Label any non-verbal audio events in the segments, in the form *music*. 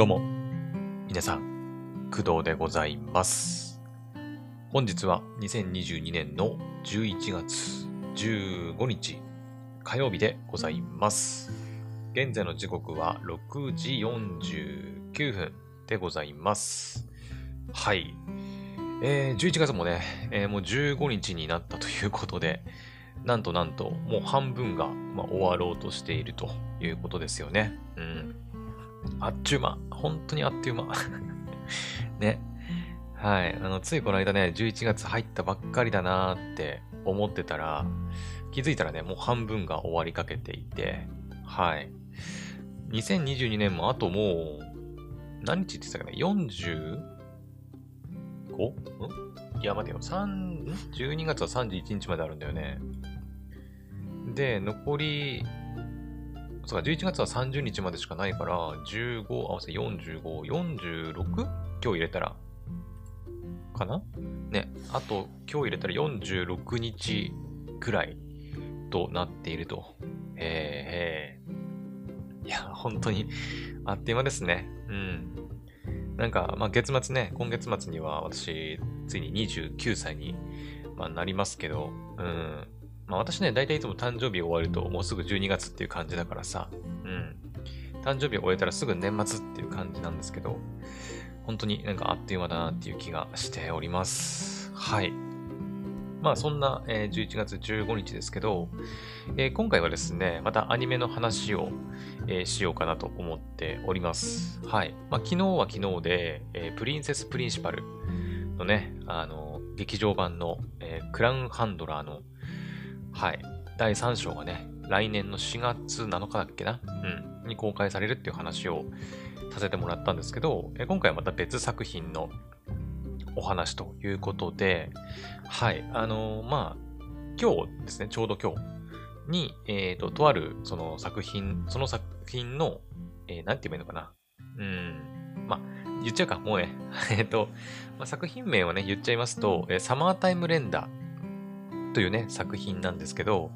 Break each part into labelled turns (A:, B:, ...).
A: どうも、皆さん、工藤でございます。本日は2022年の11月15日火曜日でございます。現在の時刻は6時49分でございます。はい。えー、11月もね、えーもう15日になったということで、なんとなんと、もう半分が、まあ、終わろうとしているということですよね。うん。あっちゅう間。本当にあっという間。*laughs* ね。はい。あの、ついこの間ね、11月入ったばっかりだなーって思ってたら、気づいたらね、もう半分が終わりかけていて、はい。2022年もあともう、何日って言ってたかな ?45? ん？いや、待てよ。3、?12 月は31日まであるんだよね。で、残り、そうか、11月は30日までしかないから、15合わせ45、46? 今日入れたら、かな？ね、あと今日入れたら46日くらいとなっていると。へえへえ。いや、本当にあっという間ですね。うん。なんか、まあ、月末ね、今月末には私、ついに29歳に、まあ、なりますけど、うん。まあ、私ね、大体いつも誕生日終わると、もうすぐ12月っていう感じだからさ、うん。誕生日終えたらすぐ年末っていう感じなんですけど、本当になんかあっという間だなっていう気がしております。はい。まあそんな、え11月15日ですけど、え今回はですね、またアニメの話を、えしようかなと思っております。はい。まあ昨日は昨日で、えプリンセスプリンシパルのね、あの、劇場版の、えクラウンハンドラーの、はい、第3章がね、来年の4月7日だっけな？うん。に公開されるっていう話をさせてもらったんですけど、えー今回はまた別作品のお話ということで、はい、あのーまあ、今日ですね、ちょうど今日に、えっ、と、とあるその作品、その作品の、えーなんて言えばいいのかな？うん、まあ、言っちゃうか、もうね、*laughs* えっと、まあ、作品名をね、言っちゃいますと、えーサマータイムレンダーというね、作品なんですけど、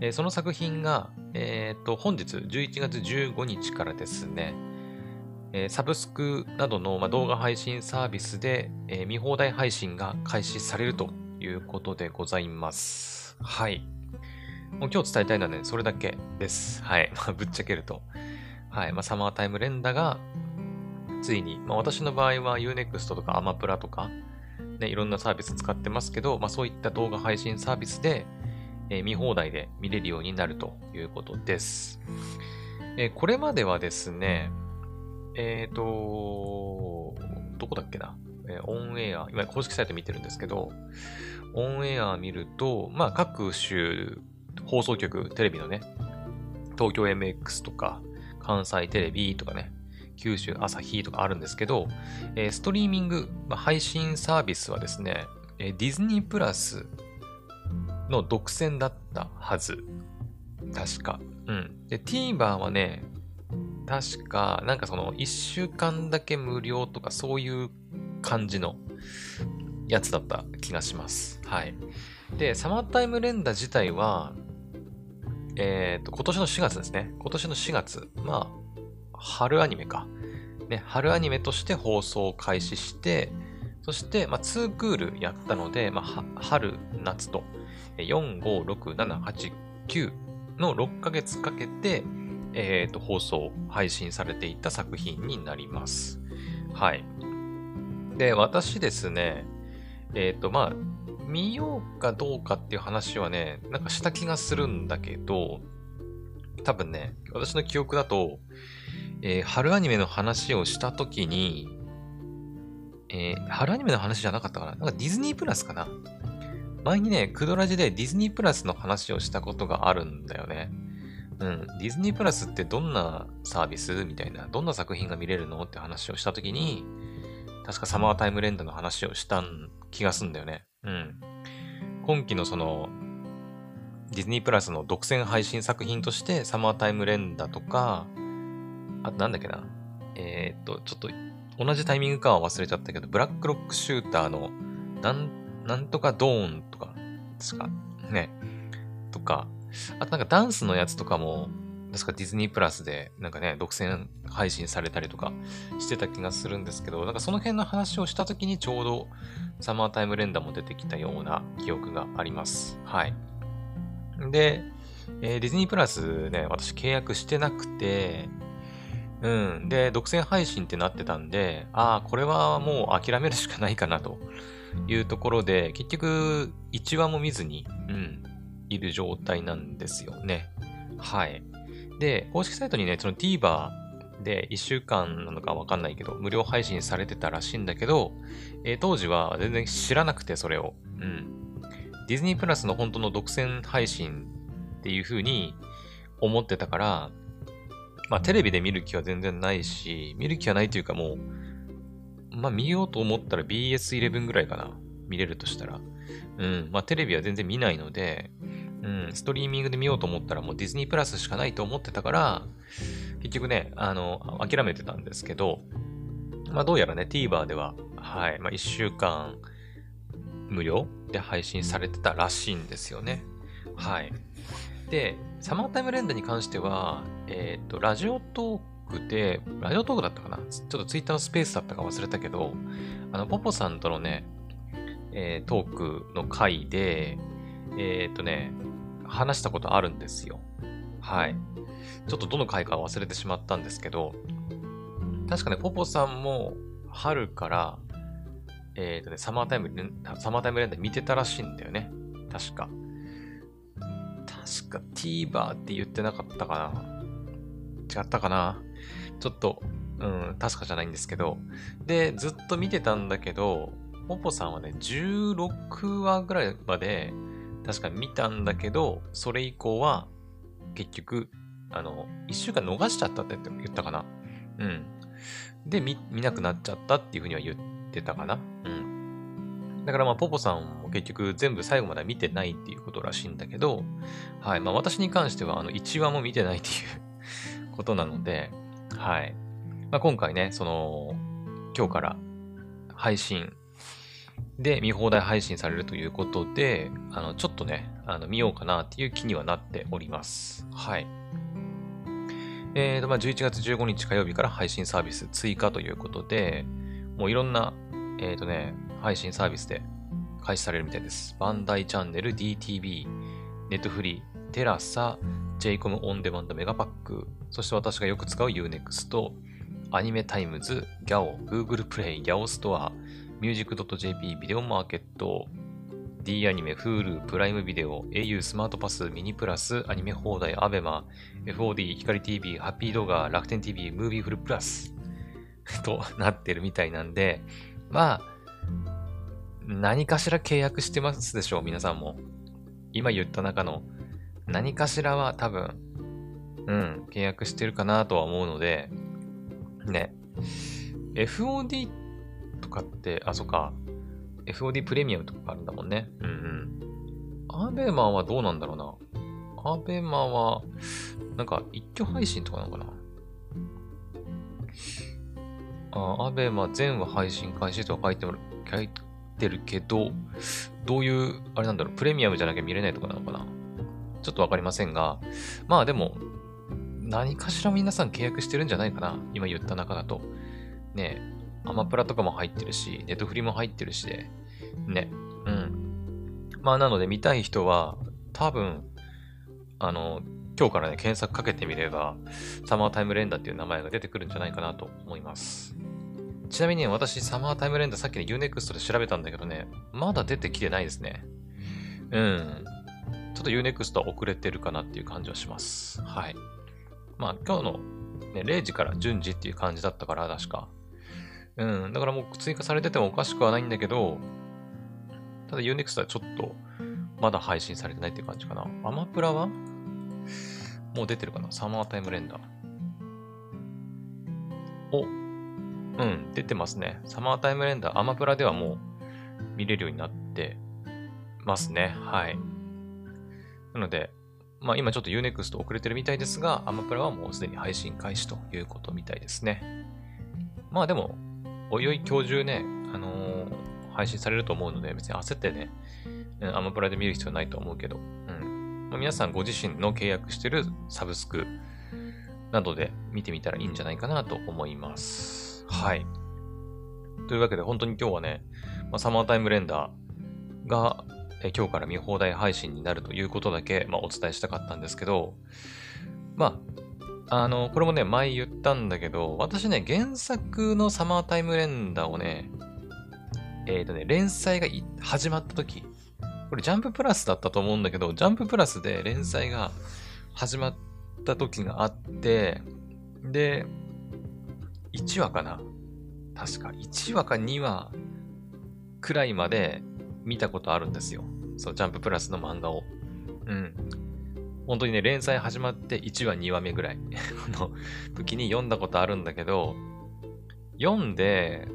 A: えーその作品が、えっ、と、本日11月15日からですね、えーサブスクなどの、ま、動画配信サービスで、えー見放題配信が開始されるということでございます。はい。もう今日伝えたいのはね、それだけです。はい。まあ、ぶっちゃけると。はい。まあ、サマータイム連打が、ついに、まあ、私の場合は Unext とかアマプラとか、ね、いろんなサービス使ってますけど、まあ、そういった動画配信サービスで、えー見放題で見れるようになるということです。えーこれまではですね、えっ、と、どこだっけな、えオンエア、今公式サイト見てるんですけど、オンエア見ると、まあ各種放送局、テレビのね、東京 MX とか、関西テレビとかね、九州朝日とかあるんですけど、えーストリーミング、まあ配信サービスはですね、えーディズニープラスの独占だったはず。確か。うん。で、TVer はね、確か、なんかその、一週間だけ無料とか、そういう感じのやつだった気がします。はい。で、サマータイム連打自体は、えっ、と、今年の4月ですね。今年の4月。まあ、春アニメか。ね、春アニメとして放送を開始して、そして、まあ、2クールやったので、まあ、春、夏と、4、5、6、7、8、9の6ヶ月かけて、えっ、と、放送、配信されていた作品になります。はい。で、私ですね、えっ、と、まあ、見ようかどうかっていう話はね、なんかした気がするんだけど、多分ね、私の記憶だと、えー春アニメの話をしたときに、えー春アニメの話じゃなかったかな？なんかディズニープラスかな？前にね、クドラジでディズニープラスの話をしたことがあるんだよね。うん。ディズニープラスってどんなサービス？みたいな、どんな作品が見れるの？って話をしたときに、確かサマータイムレンダの話をした気がすんだよね。うん。今期のその、ディズニープラスの独占配信作品として、サマータイムレンダとか、あとなんだっけな。えーっと、ちょっと同じタイミングかは忘れちゃったけど、ブラックロックシューターの、なん、なんとかドーンとか、確か、ね、とか、あとなんかダンスのやつとかも、確かディズニープラスでなんかね、独占配信されたりとかしてた気がするんですけど、なんかその辺の話をした時にちょうどサマータイム連打も出てきたような記憶があります。はい。で、えー、ディズニープラスね、私契約してなくて、うん。で、独占配信ってなってたんで、ああ、これはもう諦めるしかないかなというところで、結局、1話も見ずに、うん、いる状態なんですよね。はい。で、公式サイトにね、その TVer で1週間なのかわかんないけど、無料配信されてたらしいんだけど、えー、当時は全然知らなくて、それを。うん。ディズニープラスの本当の独占配信っていう風に思ってたから、まあテレビで見る気は全然ないし、見る気はないというかもう、まあ見ようと思ったら BS11 ぐらいかな。見れるとしたら。うん。まあテレビは全然見ないので、うん、ストリーミングで見ようと思ったらもうディズニープラスしかないと思ってたから、結局ね、あの、諦めてたんですけど、まあどうやらね、TVer では、はい、まあ1週間無料で配信されてたらしいんですよね。はい。で、サマータイムレンダに関しては、えっ、ー、と、ラジオトークで、ラジオトークだったかな？ちょっとツイッターのスペースだったか忘れたけど、あの、ポポさんとのね、えー、トークの回で、えっ、ー、とね、話したことあるんですよ。はい。ちょっとどの回か忘れてしまったんですけど、確かね、ポポさんも春から、えっ、ー、とね、サマータイム、サマータイムレンダ見てたらしいんだよね。確か。確か TVer って言ってなかったかな。違ったかな。ちょっと、うん、確かじゃないんですけど。で、ずっと見てたんだけど、ポポさんはね、16話ぐらいまで確か見たんだけど、それ以降は結局、あの、1週間逃しちゃったって言ったかな。うん。で、見、見なくなっちゃったっていうふうには言ってたかな。うん。だからまあ、ポポさんも結局全部最後まで見てないっていうことらしいんだけど、はい。まあ私に関しては、あの、1話も見てないっていうことなので、はい。まあ今回ね、その、今日から配信で、見放題配信されるということで、あの、ちょっとね、あの、見ようかなっていう気にはなっております。はい。えーと、まあ、11月15日火曜日から配信サービス追加ということで、もういろんな、えーとね、配信サービスで開始されるみたいです。バンダイチャンネル、DTV、ネットフリー、テラサ、JCOM オンデマンドメガパック、そして私がよく使う Unext、アニメタイムズ、GAO、Google プレイ、GAO ストア、music.jp ビデオマーケット、D アニメ、Hulu、プライムビデオ、au スマートパス、ミニプラス、アニメ放題、アベマ、FOD、光 TV、ハッピー動画、楽天 TV、ムービーフルプラス *laughs* となってるみたいなんで、まあ、何かしら契約してますでしょう、皆さんも。今言った中の何かしらは多分、うん、契約してるかなとは思うので、ね。FOD とかって、あ、そっか。FOD プレミアムとかあるんだもんね。うんうん。アベマはどうなんだろうな。アベマは、なんか一挙配信とかなのかなあ、アベマ全話配信開始とか書いてる書いてるけど、どういう、あれなんだろう、プレミアムじゃなきゃ見れないとかなのかな？ちょっとわかりませんが、まあでも、何かしら皆さん契約してるんじゃないかな今言った中だと。ね、アマプラとかも入ってるし、ネットフリも入ってるしで、ね。うん。まあ、なので見たい人は、多分、あの、今日からね、検索かけてみれば、サマータイムレンダーっていう名前が出てくるんじゃないかなと思います。ちなみに、私、サマータイムレンダーさっきね、Unext で調べたんだけどね、まだ出てきてないですね。うん。ちょっと Unext は遅れてるかなっていう感じはします。はい。まあ、今日の、ね、0時から順次っていう感じだったから、確か。うん。だからもう追加されててもおかしくはないんだけど、ただ Unext はちょっとまだ配信されてないっていう感じかな。アマプラは？もう出てるかなサマータイムレンダー。お、うん、出てますね。サマータイムレンダー、アマプラではもう見れるようになってますね。はい。なので、まあ今ちょっと Unext 遅れてるみたいですが、アマプラはもうすでに配信開始ということみたいですね。まあでも、おいおい今日中ね、あのー、配信されると思うので、別に焦ってね、アマプラで見る必要ないと思うけど、うん。まあ、皆さんご自身の契約してるサブスクなどで見てみたらいいんじゃないかなと思います。はい。というわけで本当に今日はね、まあ、サマータイムレンダーがえ今日から見放題配信になるということだけ、まあ、お伝えしたかったんですけど、まあ、あの、これもね、前言ったんだけど、私ね、原作のサマータイムレンダーをね、えっ、ー、とね、連載が始まった時、これジャンププラスだったと思うんだけど、ジャンププラスで連載が始まった時があって、で、1話かな？確か1話か2話くらいまで見たことあるんですよ。そう、ジャンププラスの漫画を。うん。本当にね、連載始まって1話、2話目ぐらい *laughs* の時に読んだことあるんだけど、読んで、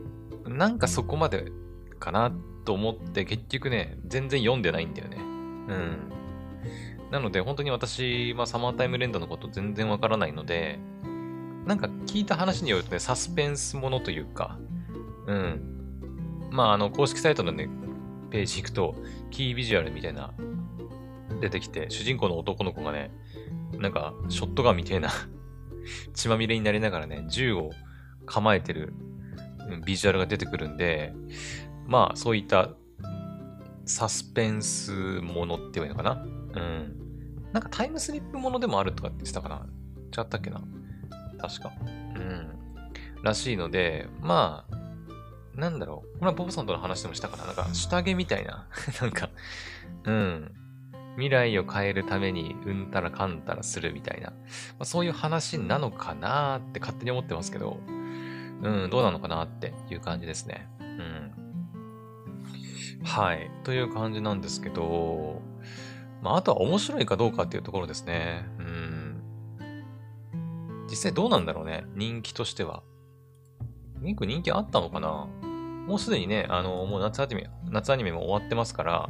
A: なんかそこまでかなと思って結局ね、全然読んでないんだよね。うん。なので本当に私、まあサマータイムレンドのこと全然わからないので、なんか聞いた話によるとね、サスペンスものというか、うん。まああの、公式サイトのね、ページ行くと、キービジュアルみたいな、出てきて、主人公の男の子がね、なんか、ショットガンみたいな *laughs* 血まみれになりながらね、銃を構えてるビジュアルが出てくるんで、まあ、そういったサスペンスものって言えばいいのかなうん。なんかタイムスリップものでもあるとかって言ってたかな違ったっけな確か。うん。らしいので、まあ、なんだろう。これはボブさんとの話でもしたかな。なんか、下着みたいな。*laughs* なんか、うん。未来を変えるためにうんたらかんたらするみたいな。まあ、そういう話なのかなって勝手に思ってますけど、うん、どうなのかなっていう感じですね。うん。はい。という感じなんですけど、まあ、あとは面白いかどうかっていうところですね。実際どうなんだろうね。人気としては。ミンク人気あったのかな？もうすでにね、あの、もう夏アニメ、夏アニメも終わってますから、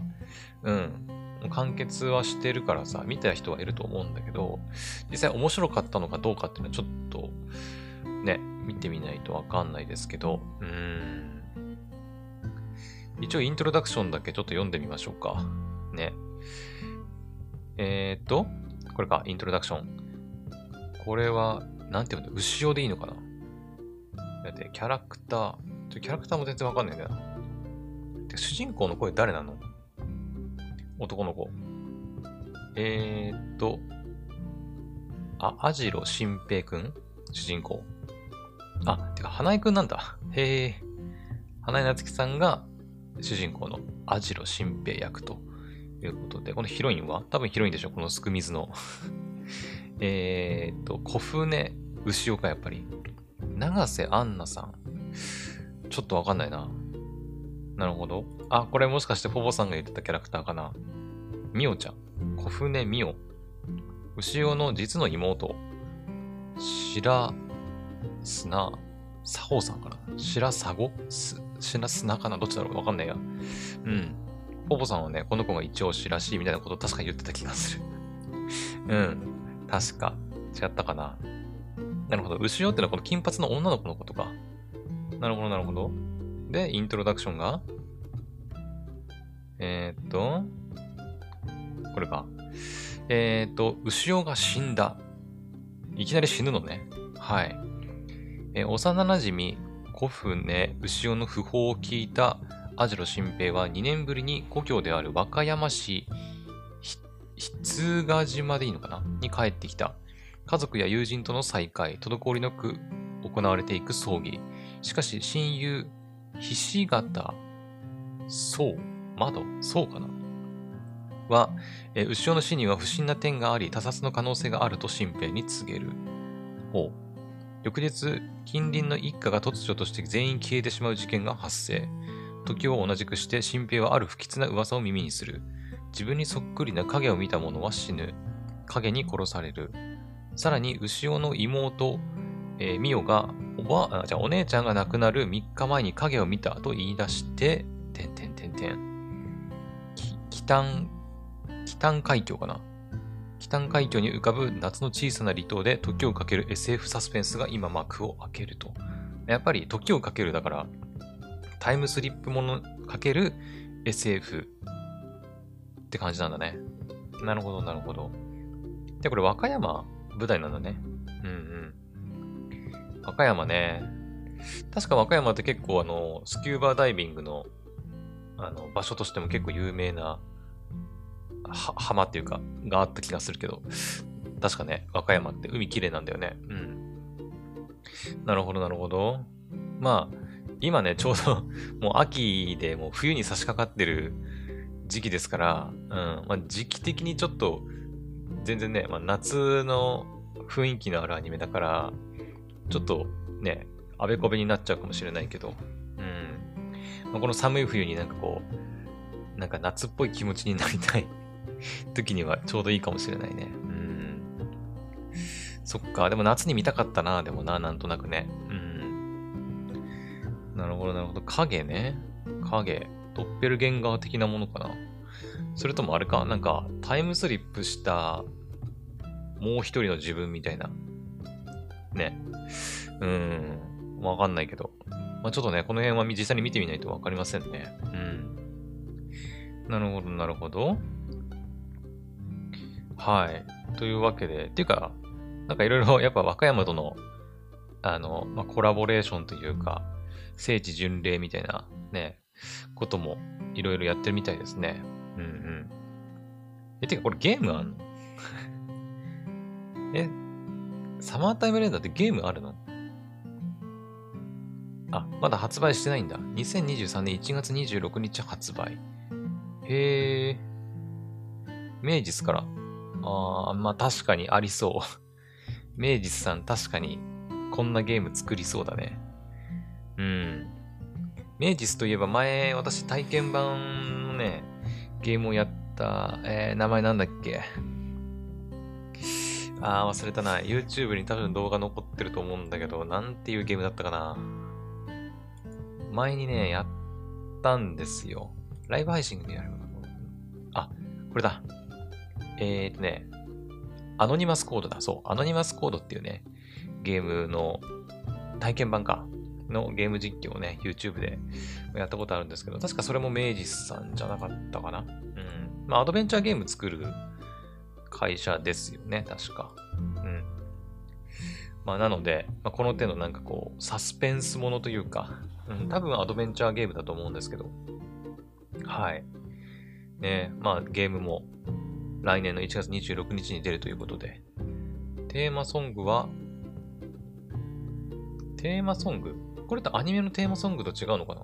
A: うん。完結はしてるからさ、見た人はいると思うんだけど、実際面白かったのかどうかっていうのはちょっと、ね、見てみないとわかんないですけど、うーん。一応イントロダクションだけちょっと読んでみましょうか。ね。えー、っと、これか、イントロダクション。これは、なんていうの、牛尾でいいのかな？だって、キャラクター、ちょキャラクターも全然わかんないんだよな。主人公の声誰なの？男の子。えーっと、あ、アジロ新平くん主人公。あ、てか、花江くんなんだ。へえ。花江夏樹さんが主人公のアジロ新平役ということで、このヒロインは？多分ヒロインでしょ？このすくみずのえーっと、小船牛岡やっぱり。長瀬アンナさん。ちょっとわかんないな。なるほど。あ、これもしかしてフォボさんが言ってたキャラクターかな。ミオちゃん。小船ミオ。牛尾の実の妹。白砂、佐保さんかな白砂ゴす、白砂かな？どっちだろうわかんないや。うん。フォボさんはね、この子が一押しらしいみたいなことを確かに言ってた気がする。うん。確か。違ったかな。なるほど。牛尾ってのはこの金髪の女の子のことか。なるほど、なるほど。で、イントロダクションがえー、っと、これか。えー、っと、牛尾が死んだ。いきなり死ぬのね。はい。えー、幼馴染、古船、牛尾の訃報を聞いたアジロ新平は2年ぶりに故郷である和歌山市、筆賀島でいいのかな？に帰ってきた。家族や友人との再会、滞りなく行われていく葬儀。しかし、親友、ひし形、そう、窓、そうかな？は、え牛尾の死には不審な点があり、他殺の可能性があると新兵に告げる。ほう。翌日、近隣の一家が突如として全員消えてしまう事件が発生。時を同じくして新兵はある不吉な噂を耳にする。自分にそっくりな影を見た者は死ぬ。影に殺される。さらに、牛尾の妹、えー、ミオが、おば、あ、じゃあお姉ちゃんが亡くなる3日前に影を見たと言い出して、てんてんてんてん。北北海峡かな北海峡に浮かぶ夏の小さな離島で時をかける SF サスペンスが今幕を開けると。やっぱり時をかけるだから、タイムスリップものかける SF って感じなんだね。なるほど、なるほど。で、これ和歌山？舞台なんだね。うんうん。和歌山ね。確か和歌山って結構あの、スキューバーダイビングの、あの、場所としても結構有名な、は、浜っていうか、があった気がするけど、確かね、和歌山って海綺麗なんだよね。うん。なるほど、なるほど。まあ、今ね、ちょうどもう秋でもう冬に差し掛かってる時期ですから、うん。まあ、時期的にちょっと、全然ね、まあ、夏の雰囲気のあるアニメだから、ちょっとね、あべこべになっちゃうかもしれないけど、うん。まあ、この寒い冬になんかこう、なんか夏っぽい気持ちになりたい *laughs* 時にはちょうどいいかもしれないね。うん。そっか、でも夏に見たかったな、でもな、なんとなくね。うん。なるほど、なるほど。影ね。影。ドッペルゲンガー的なものかな？それともあれか、なんかタイムスリップしたもう一人の自分みたいな？ね。うん。わかんないけど。まあ、ちょっとね、この辺は実際に見てみないとわかりませんね。うん。なるほど、なるほど。はい。というわけで、っていうか、なんかいろいろやっぱ和歌山との、あの、まあ、コラボレーションというか、聖地巡礼みたいなね、こともいろいろやってるみたいですね。うんうん。え、てかこれゲームあんの？*laughs* え、サマータイムレーダーってゲームあるの？あ、まだ発売してないんだ。2023年1月26日発売。へえ。明治から。あー、まあ確かにありそう。*laughs* 明治さん確かにこんなゲーム作りそうだね。うん。明治といえば前私体験版のね、ゲームをやった、えー、名前なんだっけ？あー、忘れたな。YouTube に多分動画残ってると思うんだけど、なんていうゲームだったかな？前にね、やったんですよ。ライブ配信でやるのかあ、これだ。えーとね、アノニマスコードだ。そう、アノニマスコードっていうね、ゲームの体験版か。のゲーム実況をね、YouTube でやったことあるんですけど、確かそれも明治さんじゃなかったかな。うん。まあ、アドベンチャーゲーム作る会社ですよね、確か。うん。まあ、なので、まあ、この手のなんかこう、サスペンスものというか、うん、多分アドベンチャーゲームだと思うんですけど、はい。ねまあ、ゲームも来年の1月26日に出るということで、テーマソングは、テーマソングこれってアニメのテーマソングと違うのかな？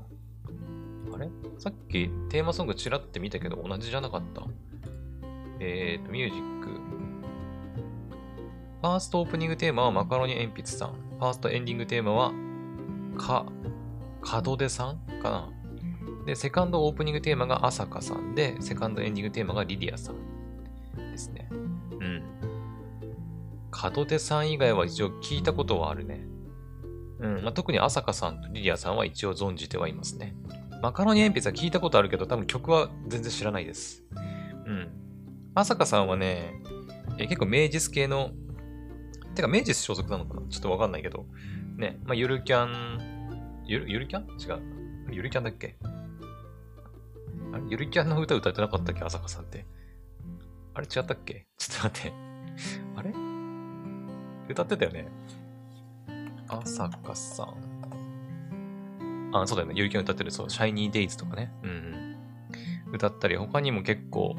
A: あれ？さっきテーマソングちらって見たけど同じじゃなかったえーと、ミュージック。ファーストオープニングテーマはマカロニ鉛筆さん。ファーストエンディングテーマは、か、門出さん？かなで、セカンドオープニングテーマが朝香さんで、セカンドエンディングテーマがリディアさんですね。うん。門出さん以外は一応聞いたことはあるね。うん。まあ、特に朝香さんとリディアさんは一応存じてはいますね。マカロニ鉛筆は聞いたことあるけど、多分曲は全然知らないです。うん。朝香さんはね、え結構明治系の、てか明治所属なのかな？ちょっとわかんないけど、ね、まあ、ゆるキャン、ゆる、ゆるキャン？違う。ゆるキャンだっけ？あれ？ゆるキャンの歌歌ってなかったっけ？朝香さんって。あれ違ったっけ？ちょっと待って。あれ？歌ってたよね。朝香さん。あ、そうだよね。ゆるキャン歌ってる、そう、シャイニーデイズとかね。うん、うん。歌ったり、他にも結構、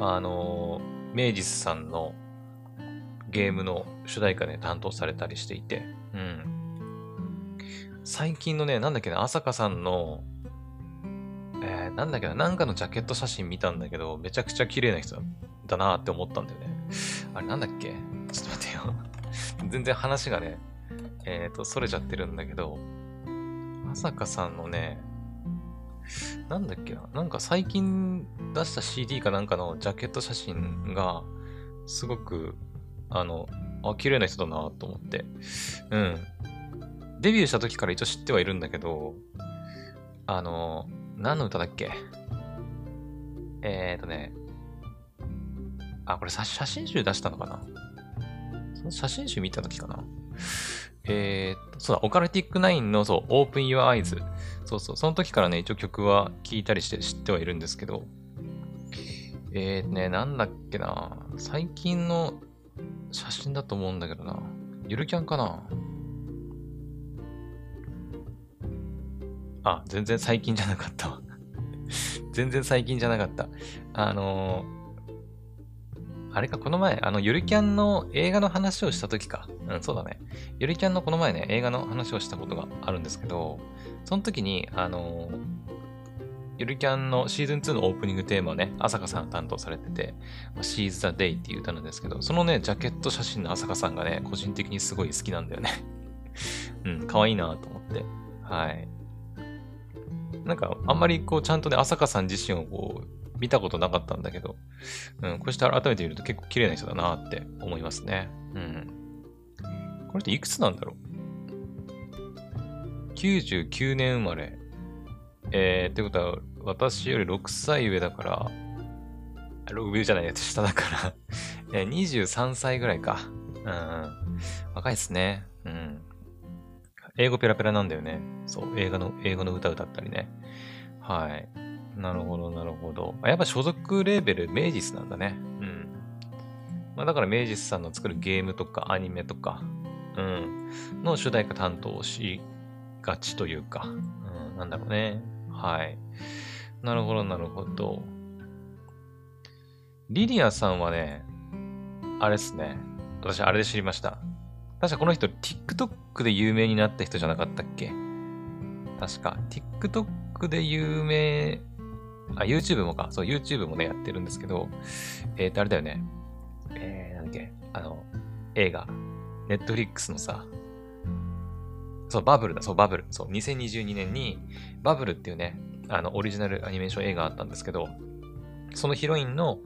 A: あのー、明治さんのゲームの主題歌で、ね、担当されたりしていて、うん。最近のね、なんだっけな、朝香さんの、えー、なんだっけな、なんかのジャケット写真見たんだけど、めちゃくちゃ綺麗な人だなって思ったんだよね。あれなんだっけ？ちょっと待ってよ *laughs* 全然話がね、えっ、ー、と、それちゃってるんだけど、朝香さんのね、なんだっけななんか最近出した CD かなんかのジャケット写真が、すごく、あの、あ、綺麗な人だなと思って。うん。デビューした時から一応知ってはいるんだけど、あの、何の歌だっけ？えーとね、あ、これ写真集出したのかな？その写真集見た時かな？えー、と、そうだ、オカルティックナインの、そう、Open Your Eyes。そうそう、その時からね、一応曲は聴いたりして知ってはいるんですけど、えーね、なんだっけな、最近の写真だと思うんだけどな。ゆるキャンかなあ、全然最近じゃなかった。*laughs* 全然最近じゃなかった。あのー、あれか、この前、あの、ゆるキャンの映画の話をした時か。うん、そうだね。ゆるキャンのこの前ね、映画の話をしたことがあるんですけど、その時に、あのー、ゆるキャンのシーズン2のオープニングテーマをね、朝香さん担当されてて、She's the Day っていう歌なんですけど、そのね、ジャケット写真の朝香さんがね、個人的にすごい好きなんだよね *laughs* うん、可愛いなと思って。はい。なんか、あんまりこう、ちゃんとね、朝香さん自身をこう、見たことなかったんだけど、うん、こうして改めて見ると結構綺麗な人だなって思いますね。うん。これっていくつなんだろう ?99 年生まれ。えー、ってことは、私より6歳上だから、6上じゃないやつ *laughs* 下だからえ23歳ぐらいか。うん。若いっすね。うん。英語ペラペラなんだよね。そう、映画の、英語の歌歌ったりね。はい。なるほど、なるほど。やっぱ所属レーベル、メイジスなんだね。うん。まあだからメイジスさんの作るゲームとかアニメとか、うん、の主題歌担当しがちというか、うん、なんだろうね。はい。なるほど、なるほど。リリアさんはね、あれっすね。私、あれで知りました。確かこの人、TikTok で有名になった人じゃなかったっけ？確か。TikTok で有名、あ、YouTube もか。そう、YouTube もね、やってるんですけど、えーと、あれだよね。えー、なんだっけ。あの、映画。Netflix のさ、そう、バブルだ、そう、バブル。そう、2022年に、バブルっていうね、あの、オリジナルアニメーション映画あったんですけど、そのヒロインの、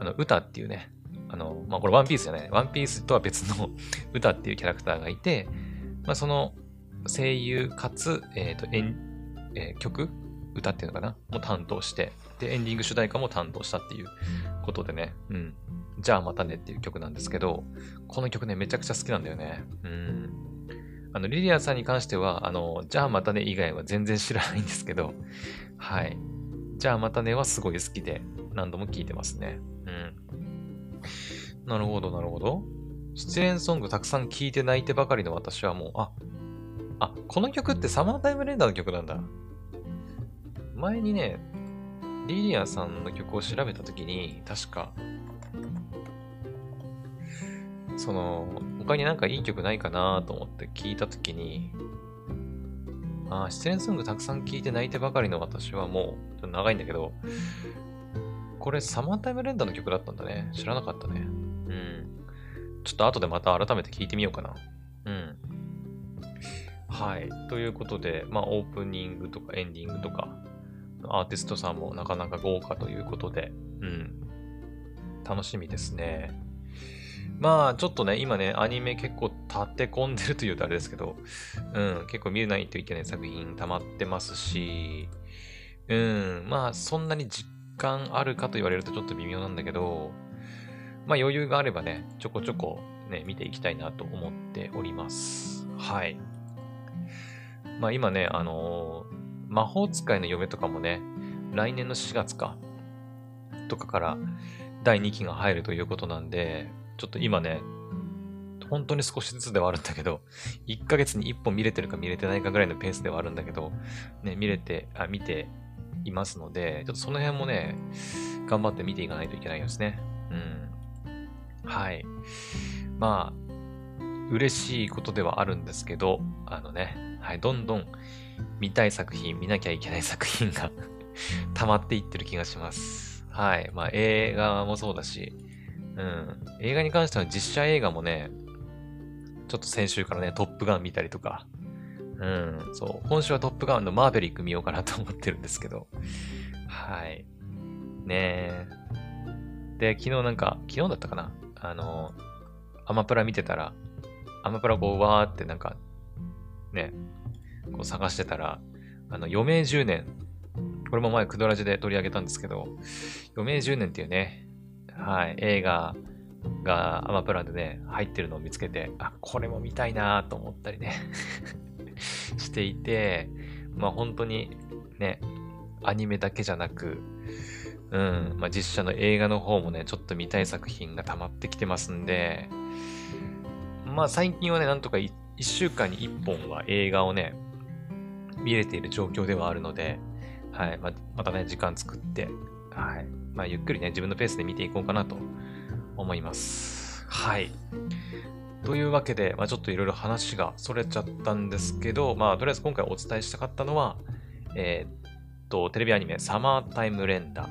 A: あの、歌っていうね、あの、まあ、これワンピースじゃない、ワンピースとは別の *laughs* 歌っていうキャラクターがいて、まあ、その声優かつ、えっ、ー、と、えー、曲歌っていうのかな？も担当して、で、エンディング主題歌も担当したっていうことでね、うん。じゃあまたねっていう曲なんですけど、この曲ね、めちゃくちゃ好きなんだよね。うん。あの、リリアさんに関しては、あの、じゃあまたね以外は全然知らないんですけど、はい。じゃあまたねはすごい好きで、何度も聴いてますね。うん。なるほど、なるほど。出演ソングたくさん聴いて泣いてばかりの私はもう、あ、あ、この曲ってサマータイムレンダーの曲なんだ。前にね、リリアさんの曲を調べたときに、確か、その、他になんかいい曲ないかなと思って聞いたときに、あ、出演ソングたくさん聴いて泣いてばかりの私はもう、ちょっと長いんだけど、これサマータイムレンダーの曲だったんだね。知らなかったね。うん。ちょっと後でまた改めて聞いてみようかな。うん。はい。ということで、まあ、オープニングとかエンディングとか、アーティストさんもなかなか豪華ということで、うん。楽しみですね。まあ、ちょっとね、今ね、アニメ結構立て込んでるというとあれですけど、うん、結構見れないといけない作品溜まってますし、うん、まあ、そんなに実感あるかと言われるとちょっと微妙なんだけど、まあ余裕があればね、ちょこちょこね、見ていきたいなと思っております。はい。まあ今ね、あのー、魔法使いの嫁とかもね、来年の4月か、とかから第2期が入るということなんで、ちょっと今ね、本当に少しずつではあるんだけど、1ヶ月に1本見れてるか見れてないかぐらいのペースではあるんだけど、ね、見れて、あ、見ていますので、ちょっとその辺もね、頑張って見ていかないといけないですね。うん。はい。まあ、嬉しいことではあるんですけど、あのね、はい、どんどん見たい作品、見なきゃいけない作品が *laughs* 溜まっていってる気がします。はい。まあ、映画もそうだし、うん。映画に関しては実写映画もね、ちょっと先週からね、トップガン見たりとか、うん、そう。今週はトップガンのマーベリック見ようかなと思ってるんですけど、はい。ねえ。で、昨日なんか、昨日だったかなあの、アマプラ見てたら、アマプラこう、わーってなんか、ね、こう探してたら、あの、余命10年。これも前、クドラジで取り上げたんですけど、余命10年っていうね、はい、映画がアマプラでね、入ってるのを見つけて、あ、これも見たいなと思ったりね *laughs* していて、まあ本当にね、アニメだけじゃなく、うん、まあ、実写の映画の方もね、ちょっと見たい作品が溜まってきてますんで、まあ最近はね、なんとか1週間に1本は映画をね、見れている状況ではあるので、はい。ままたね、時間作って、はい。まあ、ゆっくりね、自分のペースで見ていこうかなと思います。はい。というわけで、まあ、ちょっといろいろ話がそれちゃったんですけど、まあ、とりあえず今回お伝えしたかったのは、えー、っと、テレビアニメ、サマータイム連打。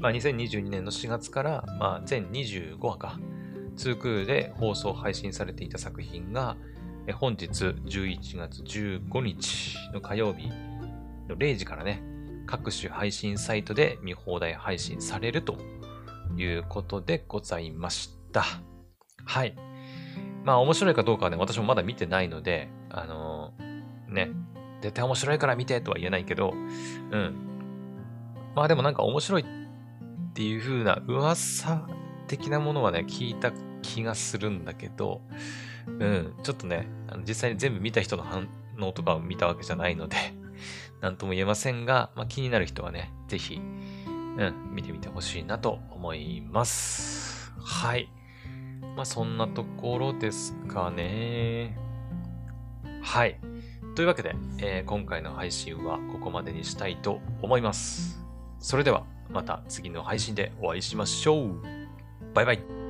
A: まあ、2022年の4月から、まあ、全25話か、2クールで放送配信されていた作品が、本日11月15日の火曜日の0時からね、各種配信サイトで見放題配信されるということでございました。はい。まあ面白いかどうかはね、私もまだ見てないので、あのー、ね、絶対面白いから見てとは言えないけど、うん。まあでもなんか面白いっていう風な噂的なものはね、聞いた気がするんだけど、うん、ちょっとね、あの実際に全部見た人の反応とかを見たわけじゃないので *laughs* なんとも言えませんが、まあ、気になる人はね、ぜひ、うん、見てみてほしいなと思います。はい。まあ、そんなところですかね。はい。というわけで、えー、今回の配信はここまでにしたいと思います。それでは、また次の配信でお会いしましょう。バイバイ。